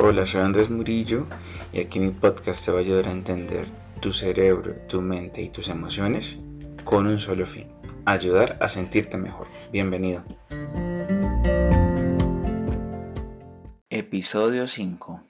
Hola, soy Andrés Murillo y aquí mi podcast te va a ayudar a entender tu cerebro, tu mente y tus emociones con un solo fin, ayudar a sentirte mejor. Bienvenido. Episodio 5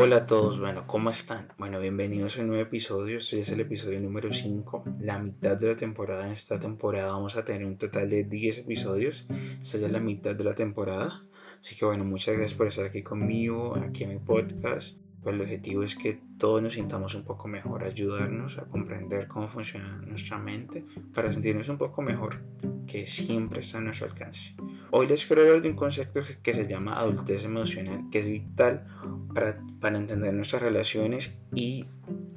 Hola a todos, bueno, ¿cómo están? Bueno, bienvenidos a un nuevo episodio, este es el episodio número 5, la mitad de la temporada, en esta temporada vamos a tener un total de 10 episodios, esta ya es la mitad de la temporada, así que bueno, muchas gracias por estar aquí conmigo, aquí en mi podcast, pues el objetivo es que todos nos sintamos un poco mejor, ayudarnos a comprender cómo funciona nuestra mente para sentirnos un poco mejor, que siempre está a nuestro alcance. Hoy les quiero hablar de un concepto que se llama adultez emocional, que es vital para, para entender nuestras relaciones y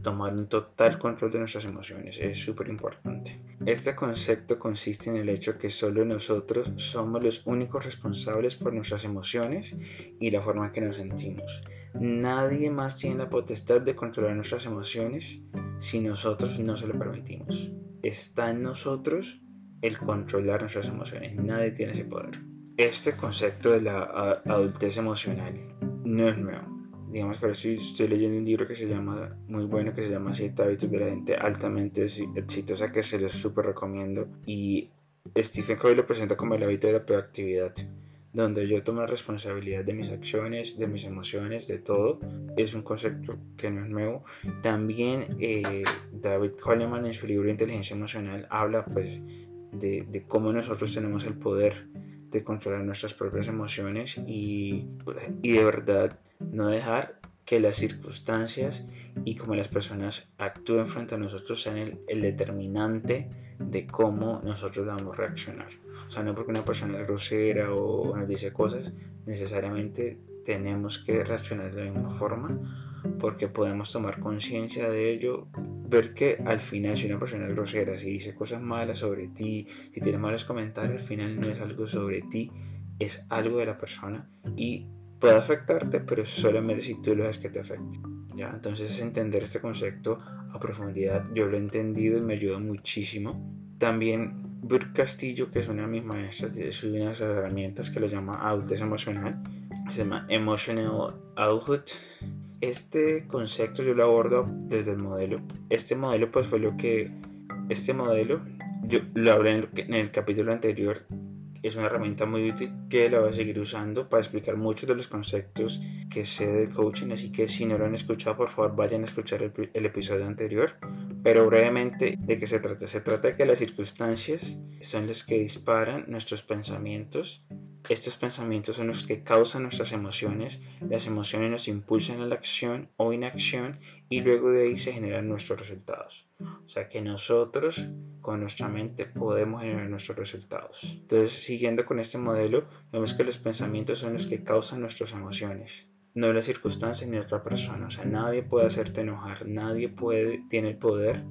tomar un total control de nuestras emociones. Es súper importante. Este concepto consiste en el hecho que solo nosotros somos los únicos responsables por nuestras emociones y la forma en que nos sentimos. Nadie más tiene la potestad de controlar nuestras emociones si nosotros no se lo permitimos. Está en nosotros el controlar nuestras emociones. Nadie tiene ese poder. Este concepto de la adultez emocional no es nuevo. Digamos que ahora estoy, estoy leyendo un libro que se llama, muy bueno, que se llama Siete hábitos de la gente altamente exitosa, que se los súper recomiendo. Y Stephen Covey lo presenta como el hábito de la proactividad, donde yo tomo responsabilidad de mis acciones, de mis emociones, de todo. Es un concepto que no es nuevo. También eh, David Coleman en su libro Inteligencia Emocional habla pues de, cómo nosotros tenemos el poder de controlar nuestras propias emociones y, y de verdad no dejar que las circunstancias y como las personas actúen frente a nosotros sean el, el, determinante de cómo nosotros debemos reaccionar. O sea, no porque una persona es grosera o nos dice cosas, necesariamente tenemos que reaccionar de la misma forma porque podemos tomar conciencia de ello, ver que al final si una persona es grosera, si dice cosas malas sobre ti, si tiene malos comentarios, al final no es algo sobre ti, es algo de la persona y puede afectarte, pero solamente si tú lo dejas que te afecte. ¿ya? Entonces entender este concepto a profundidad, yo lo he entendido y me ayuda muchísimo. También Brooke Castillo, que es una de mis maestras, es una de herramientas que lo llama adultez emocional, se llama Emotional Adulthood este concepto yo lo abordo desde el modelo. Este modelo pues fue lo que, este modelo, yo lo hablé en el, capítulo anterior, es una herramienta muy útil que la voy a seguir usando para explicar muchos de los conceptos que sé del coaching, así que si no lo han escuchado, por favor vayan a escuchar el, el, episodio anterior. Pero brevemente, ¿de qué se trata? Se trata de que las circunstancias son las que disparan nuestros pensamientos estos pensamientos son los que causan nuestras emociones, las emociones nos impulsan a la acción o inacción y luego de ahí se generan nuestros resultados. O sea que nosotros con nuestra mente podemos generar nuestros resultados. Entonces, siguiendo con este modelo, vemos que los pensamientos son los que causan nuestras emociones no las circunstancias ni otra persona. O sea, nadie puede hacerte enojar, nadie puede, tiene el poder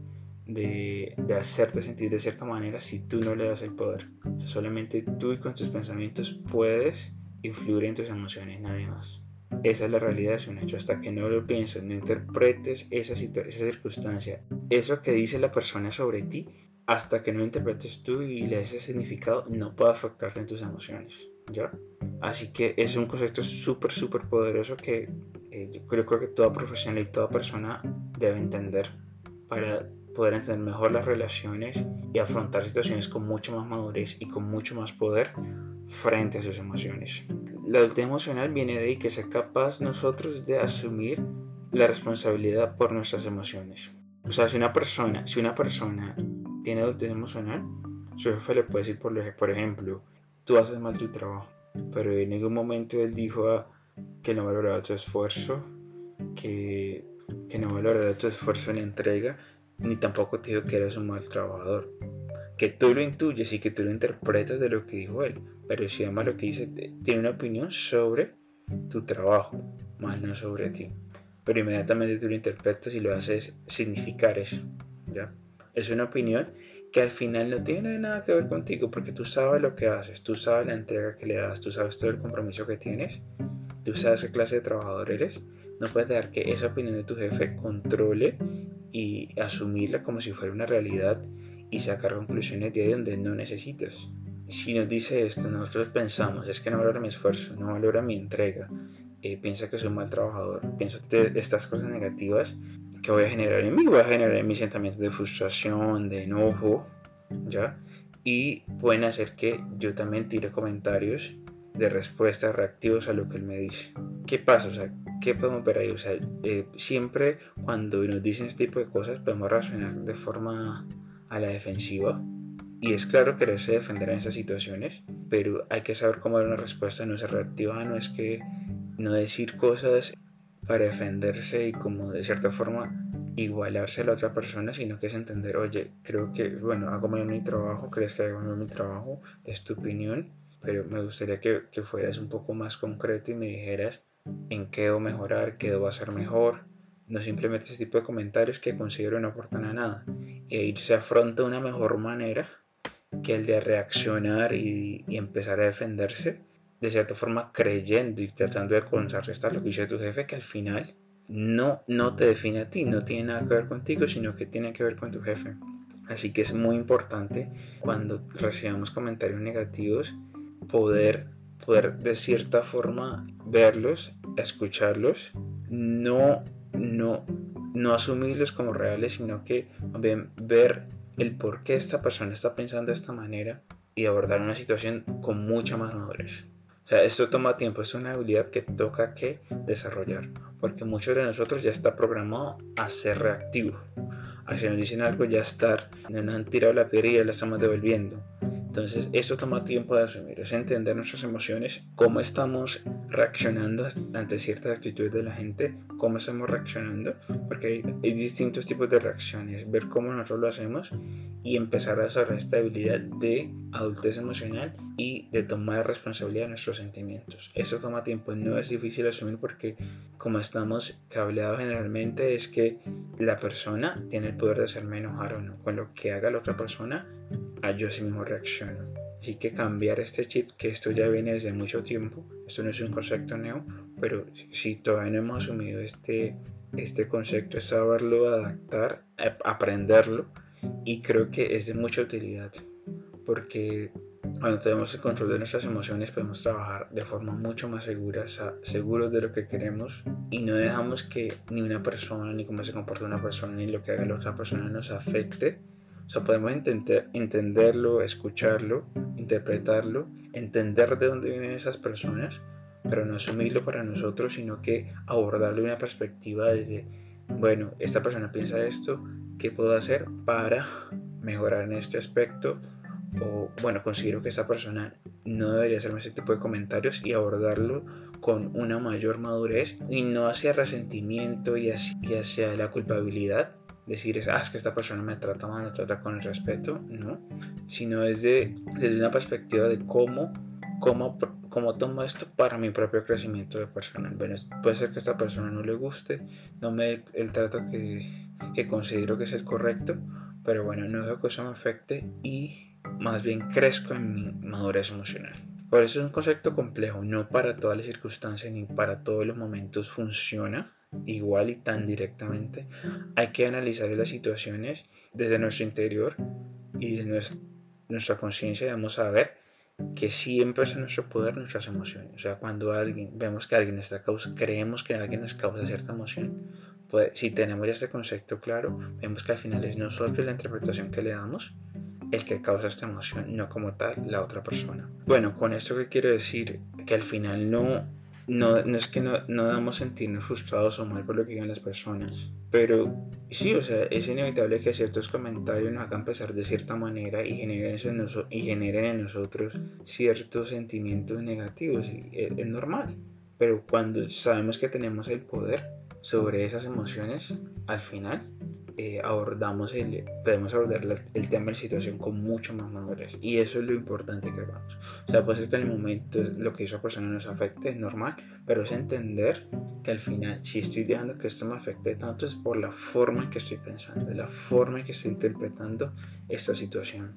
de, hacerte sentir de cierta manera si tú no le das el poder. solamente tú y con tus pensamientos puedes influir en tus emociones, nadie más. Esa es la realidad, es un hecho. Hasta que no lo pienses, no interpretes esa, esa circunstancia, eso que dice la persona sobre ti, hasta que no interpretes tú y le des ese significado, no puede afectarte en tus emociones. ¿Ya? Así que es un concepto súper, súper poderoso que eh, yo creo, creo que toda profesional y toda persona debe entender para poder entender mejor las relaciones y afrontar situaciones con mucho más madurez y con mucho más poder frente a sus emociones. La adultez emocional viene de ahí que ser capaz nosotros de asumir la responsabilidad por nuestras emociones. O sea, si una persona, si una persona tiene adultez emocional, su jefe le puede decir, por, por ejemplo, tú haces mal tu trabajo, pero en ningún momento él dijo ah, que no valoraba tu esfuerzo, que, que no valoraba tu esfuerzo en entrega, ni tampoco te digo que eres un mal trabajador. Que tú lo intuyes y que tú lo interpretas de lo que dijo él, pero si además lo que dice tiene una opinión sobre tu trabajo, más no sobre ti. Pero inmediatamente tú lo interpretas y lo haces significar eso. ¿ya? Es una opinión que al final no tiene nada que ver contigo porque tú sabes lo que haces, tú sabes la entrega que le das, tú sabes todo el compromiso que tienes, tú sabes qué clase de trabajador eres. No puedes dejar que esa opinión de tu jefe controle y asumirla como si fuera una realidad y sacar conclusiones de ahí donde no necesitas. Si nos dice esto, nosotros pensamos, es que no valora mi esfuerzo, no valora mi entrega, eh, piensa que soy un mal trabajador, pienso estas cosas negativas que voy a generar en mí, voy a generar en mis sentimientos de frustración, de enojo, ¿ya? Y pueden hacer que yo también tire comentarios de respuestas reactivos a lo que él me dice. ¿Qué pasa? O sea, ¿qué podemos ver ahí? O eh, siempre cuando nos dicen este tipo de cosas podemos reaccionar de forma a la defensiva. Y es claro quererse defender en esas situaciones, pero hay que saber cómo dar una respuesta no ser reactiva, no es que no decir cosas para defenderse y como de cierta forma igualarse a la otra persona, sino que es entender, oye, creo que, bueno, hago mal mi trabajo, crees que hago mal mi trabajo, es tu opinión, pero me gustaría que, que fueras un poco más concreto y me dijeras en qué debo mejorar, qué debo hacer mejor, no simplemente este tipo de comentarios que considero no aportan a nada, e irse afronta de una mejor manera que el de reaccionar y, y empezar a defenderse de cierta forma creyendo y tratando de contrarrestar lo que dice tu jefe, que al final no, no te define a ti, no tiene nada que ver contigo, sino que tiene que ver con tu jefe. Así que es muy importante cuando recibamos comentarios negativos poder, poder de cierta forma verlos, escucharlos, no, no, no asumirlos como reales, sino que ver el por qué esta persona está pensando de esta manera y abordar una situación con mucha más madurez sea, esto toma tiempo, es una habilidad que toca que desarrollar, porque muchos de nosotros ya está programado a ser reactivo. A si nos dicen algo, ya estar, nos han tirado la piedra y ya la estamos devolviendo. Entonces, eso toma tiempo de asumir, es entender nuestras emociones, cómo estamos reaccionando ante ciertas actitudes de la gente, cómo estamos reaccionando, porque hay, distintos tipos de reacciones, ver cómo nosotros lo hacemos y empezar a desarrollar esta habilidad de adultez emocional y de tomar responsabilidad de nuestros sentimientos. Eso toma tiempo, no es difícil asumir porque como estamos cableados generalmente es que la persona tiene el poder de hacerme enojar o no, con lo que haga la otra persona a yo sí mismo reacciono. Así que cambiar este chip, que esto ya viene desde mucho tiempo, esto no es un concepto nuevo, pero si todavía no hemos asumido este, este concepto, es saberlo adaptar, aprenderlo, y creo que es de mucha utilidad, porque cuando tenemos el control de nuestras emociones podemos trabajar de forma mucho más segura, seguros de lo que queremos y no dejamos que ni una persona, ni cómo se comporta una persona, ni lo que haga la otra persona nos afecte o sea, podemos entender, entenderlo, escucharlo, interpretarlo, entender de dónde vienen esas personas, pero no asumirlo para nosotros, sino que abordarlo de una perspectiva desde, bueno, esta persona piensa esto, ¿qué puedo hacer para mejorar en este aspecto? O, bueno, considero que esta persona no debería hacerme ese tipo de comentarios y abordarlo con una mayor madurez y no hacia resentimiento y hacia la culpabilidad, decir es, ah, que esta persona me trata mal, me trata con el respeto, no, sino desde, desde una perspectiva de cómo, cómo, cómo tomo esto para mi propio crecimiento personal. Bueno, puede ser que esta persona no le guste, no me dé el trato que, que considero que es el correcto, pero bueno, no dejo que eso me afecte y más bien crezco en mi madurez emocional. Por eso es un concepto complejo, no para todas las circunstancias ni para todos los momentos funciona, igual y tan directamente, hay que analizar las situaciones desde nuestro interior y de nuestra, conciencia debemos saber que siempre es en nuestro poder nuestras emociones. O sea, cuando alguien, vemos que alguien está causa, creemos que alguien nos causa cierta emoción, pues si tenemos este concepto claro, vemos que al final es nosotros la interpretación que le damos el que causa esta emoción, no como tal la otra persona. Bueno, con esto que quiero decir que al final no no, es que no, no debamos sentirnos frustrados o mal por lo que digan las personas, pero sí, o sea, es inevitable que ciertos comentarios nos hagan pensar de cierta manera y generen, en, nosotros ciertos sentimientos negativos, y es, es normal. Pero cuando sabemos que tenemos el poder sobre esas emociones, al final eh, abordamos el, podemos abordar el tema de la situación con mucho más madurez. Y eso es lo importante que hagamos. O sea, puede ser que en el momento lo que esa persona nos afecte, es normal, pero es entender que al final, si estoy dejando que esto me afecte tanto, es por la forma en que estoy pensando, la forma en que estoy interpretando esta situación.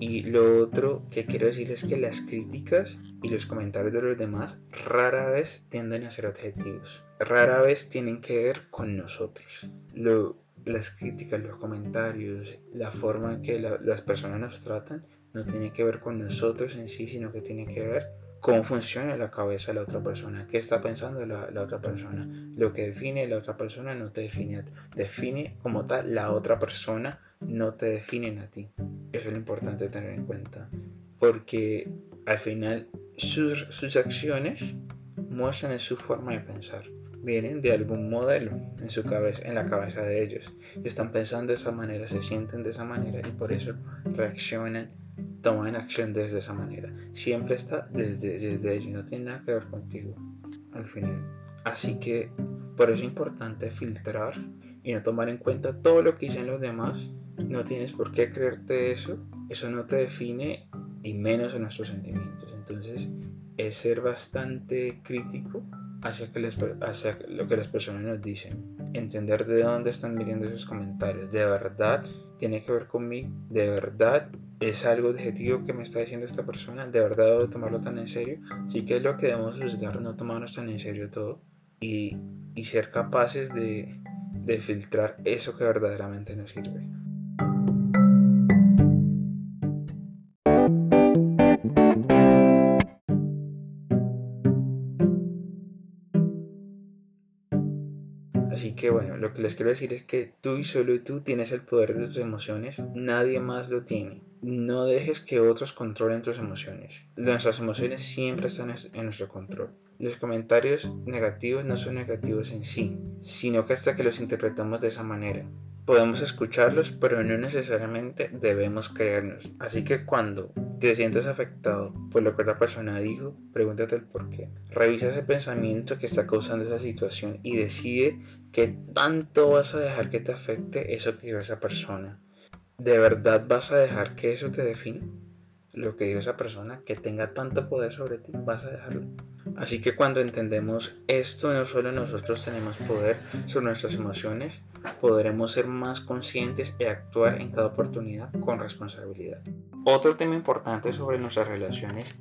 Y lo otro que quiero decir es que las críticas y los comentarios de los demás rara vez tienden a ser objetivos. Rara vez tienen que ver con nosotros. Lo, las críticas, los comentarios, la forma en que las personas nos tratan, no tiene que ver con nosotros en sí, sino que tiene que ver cómo funciona la cabeza de la otra persona, qué está pensando la, otra persona. Lo que define la otra persona no te define Define como tal la otra persona, no te definen a ti. Eso es lo importante tener en cuenta. Porque al final sus, sus acciones muestran su forma de pensar vienen de algún modelo en su cabeza, en la cabeza de ellos. Están pensando de esa manera, se sienten de esa manera y por eso reaccionan, toman acción desde esa manera. Siempre está desde, desde ellos, no tiene nada que ver contigo al final. Así que por eso es importante filtrar y no tomar en cuenta todo lo que dicen los demás. No tienes por qué creerte eso. Eso no te define y menos en nuestros sentimientos. Entonces es ser bastante crítico hacia, lo que las personas nos dicen. Entender de dónde están viniendo esos comentarios. De verdad tiene que ver conmigo. De verdad es algo objetivo que me está diciendo esta persona. De verdad debo tomarlo tan en serio. Sí que es lo que debemos juzgar, no tomarnos tan en serio todo. Y, y ser capaces de, de filtrar eso que verdaderamente nos sirve. Que bueno, lo que les quiero decir es que tú y solo tú tienes el poder de tus emociones, nadie más lo tiene. No dejes que otros controlen tus emociones. Nuestras emociones siempre están en nuestro control. Los comentarios negativos no son negativos en sí, sino que hasta que los interpretamos de esa manera. Podemos escucharlos, pero no necesariamente debemos creernos. Así que cuando te sientes afectado por lo que otra persona dijo, pregúntate el por qué. Revisa ese pensamiento que está causando esa situación y decide qué tanto vas a dejar que te afecte eso que dijo esa persona. ¿De verdad vas a dejar que eso te define? Lo que dijo esa persona, que tenga tanto poder sobre ti, vas a dejarlo. Así que cuando entendemos esto, no solo nosotros tenemos poder sobre nuestras emociones, podremos ser más conscientes y actuar en cada oportunidad con responsabilidad. Otro tema importante sobre nuestras relaciones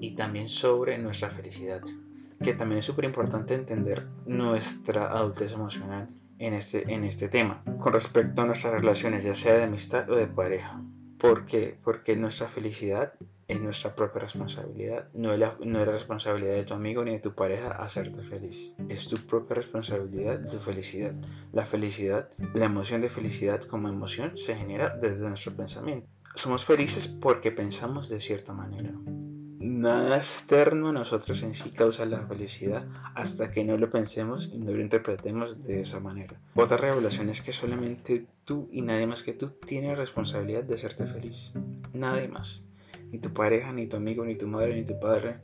y también sobre nuestra felicidad, que también es súper importante entender nuestra adultez emocional en este, en este tema, con respecto a nuestras relaciones, ya sea de amistad o de pareja. ¿Por qué? Porque nuestra felicidad es nuestra propia responsabilidad. No es, la, no es la responsabilidad de tu amigo ni de tu pareja hacerte feliz. Es tu propia responsabilidad, tu felicidad. La felicidad, la emoción de felicidad como emoción se genera desde nuestro pensamiento. Somos felices porque pensamos de cierta manera. Nada externo a nosotros en sí causa la felicidad hasta que no lo pensemos y no lo interpretemos de esa manera. Otra revelación es que solamente tú y nadie más que tú tiene responsabilidad de hacerte feliz. Nadie más ni tu pareja, ni tu amigo, ni tu madre, ni tu padre,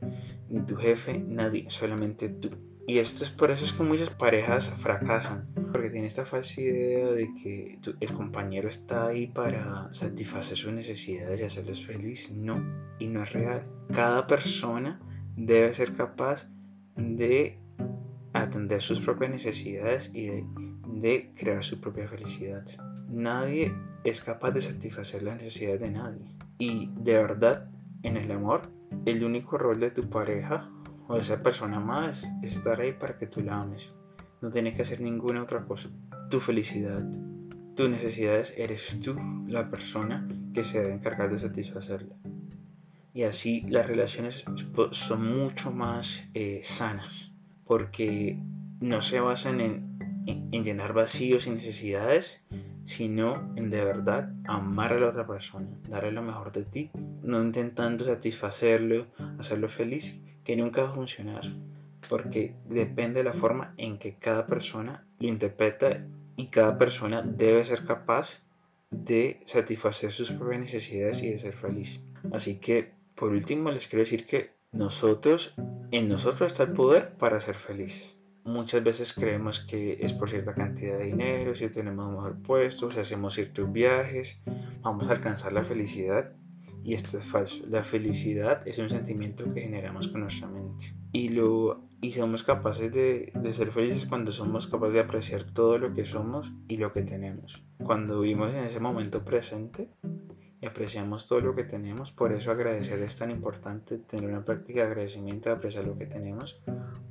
ni tu jefe, nadie, solamente tú. Y esto es por eso es que muchas parejas fracasan, porque tienen esta falsa idea de que el compañero está ahí para satisfacer sus necesidades y hacerles feliz. No, y no es real. Cada persona debe ser capaz de atender sus propias necesidades y de, de crear su propia felicidad. Nadie es capaz de satisfacer las necesidades de nadie. Y de verdad, en el amor, el único rol de tu pareja o de esa persona más es estar ahí para que tú la ames. No tienes que hacer ninguna otra cosa. Tu felicidad, tus necesidades, eres tú la persona que se debe encargar de satisfacerla. Y así las relaciones son mucho más eh, sanas porque no se basan en llenar vacíos y necesidades, sino en de verdad amar a la otra persona, darle lo mejor de ti, no intentando satisfacerlo, hacerlo feliz, que nunca va a funcionar, porque depende de la forma en que cada persona lo interpreta y cada persona debe ser capaz de satisfacer sus propias necesidades y de ser feliz. Así que, por último, les quiero decir que nosotros, en nosotros está el poder para ser felices. Muchas veces creemos que es por cierta cantidad de dinero, si tenemos un mejor puesto, si hacemos ciertos viajes, vamos a alcanzar la felicidad. Y esto es falso. La felicidad es un sentimiento que generamos con nuestra mente. Y, lo, y somos capaces de, de ser felices cuando somos capaces de apreciar todo lo que somos y lo que tenemos. Cuando vivimos en ese momento presente, y apreciamos todo lo que tenemos. Por eso agradecer es tan importante, tener una práctica de agradecimiento, de apreciar lo que tenemos,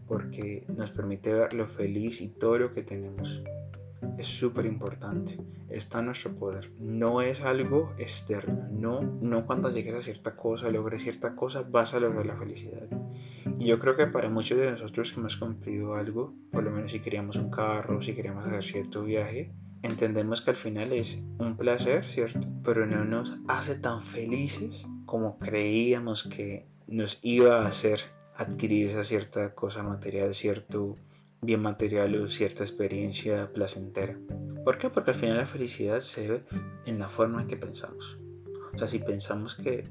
porque nos permite ver lo feliz y todo lo que tenemos. es súper importante. Está en nuestro poder. No es algo externo. No, no cuando llegues a cierta cosa, logres cierta cosa, vas a lograr la felicidad. Y yo creo que para muchos de nosotros que hemos cumplido algo, por lo menos si queríamos un carro, si queríamos hacer cierto viaje, entendemos que al final es un placer, ¿cierto? Pero no nos hace tan felices como creíamos que nos iba a hacer adquirir esa cierta cosa material, cierto bien material o cierta experiencia placentera. ¿Por qué? Porque al final la felicidad se ve en la forma en que pensamos. O sea, si pensamos que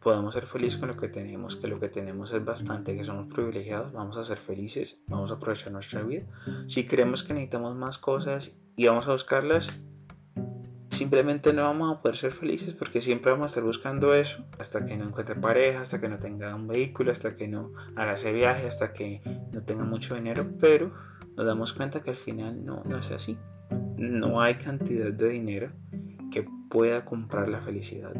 podemos ser felices con lo que tenemos, que lo que tenemos es bastante, que somos privilegiados, vamos a ser felices, vamos a aprovechar nuestra vida. Si creemos que necesitamos más cosas y vamos a buscarlas, simplemente no vamos a poder ser felices porque siempre vamos a estar buscando eso hasta que no encuentre pareja, hasta que no tenga un vehículo, hasta que no haga ese viaje, hasta que no tenga mucho dinero, pero nos damos cuenta que al final no, no es así. No hay cantidad de dinero que pueda comprar la felicidad.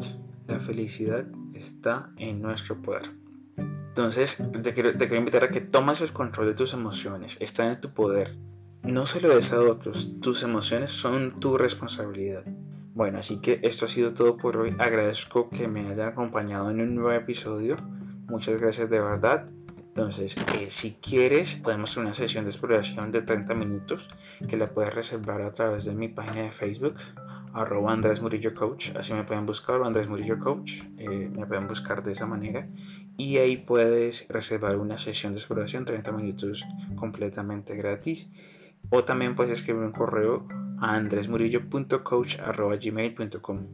La felicidad está en nuestro poder. Entonces, te quiero, te quiero invitar a que tomes el control de tus emociones. Está en tu poder. No se lo des a otros. Tus emociones son tu responsabilidad. Bueno, así que esto ha sido todo por hoy. Agradezco que me hayan acompañado en un nuevo episodio. Muchas gracias de verdad. Entonces, eh, si quieres, podemos hacer una sesión de exploración de 30 minutos que la puedes reservar a través de mi página de Facebook, arroba Andrés Murillo Coach. Así me pueden buscar, Andrés Murillo Coach. Eh, me pueden buscar de esa manera. Y ahí puedes reservar una sesión de exploración, 30 minutos completamente gratis. O también puedes escribir un correo andresmurillo.coach.gmail.com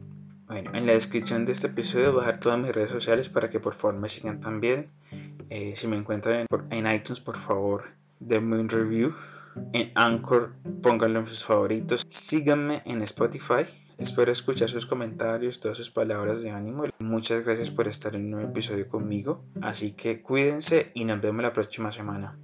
Bueno, en la descripción de este episodio voy a dejar todas mis redes sociales para que por favor me sigan también. Eh, si me encuentran en, iTunes, por favor, denme un review. En Anchor, pónganlo en sus favoritos. Síganme en Spotify. Espero escuchar sus comentarios, todas sus palabras de ánimo. Muchas gracias por estar en un nuevo episodio conmigo. Así que cuídense y nos vemos la próxima semana.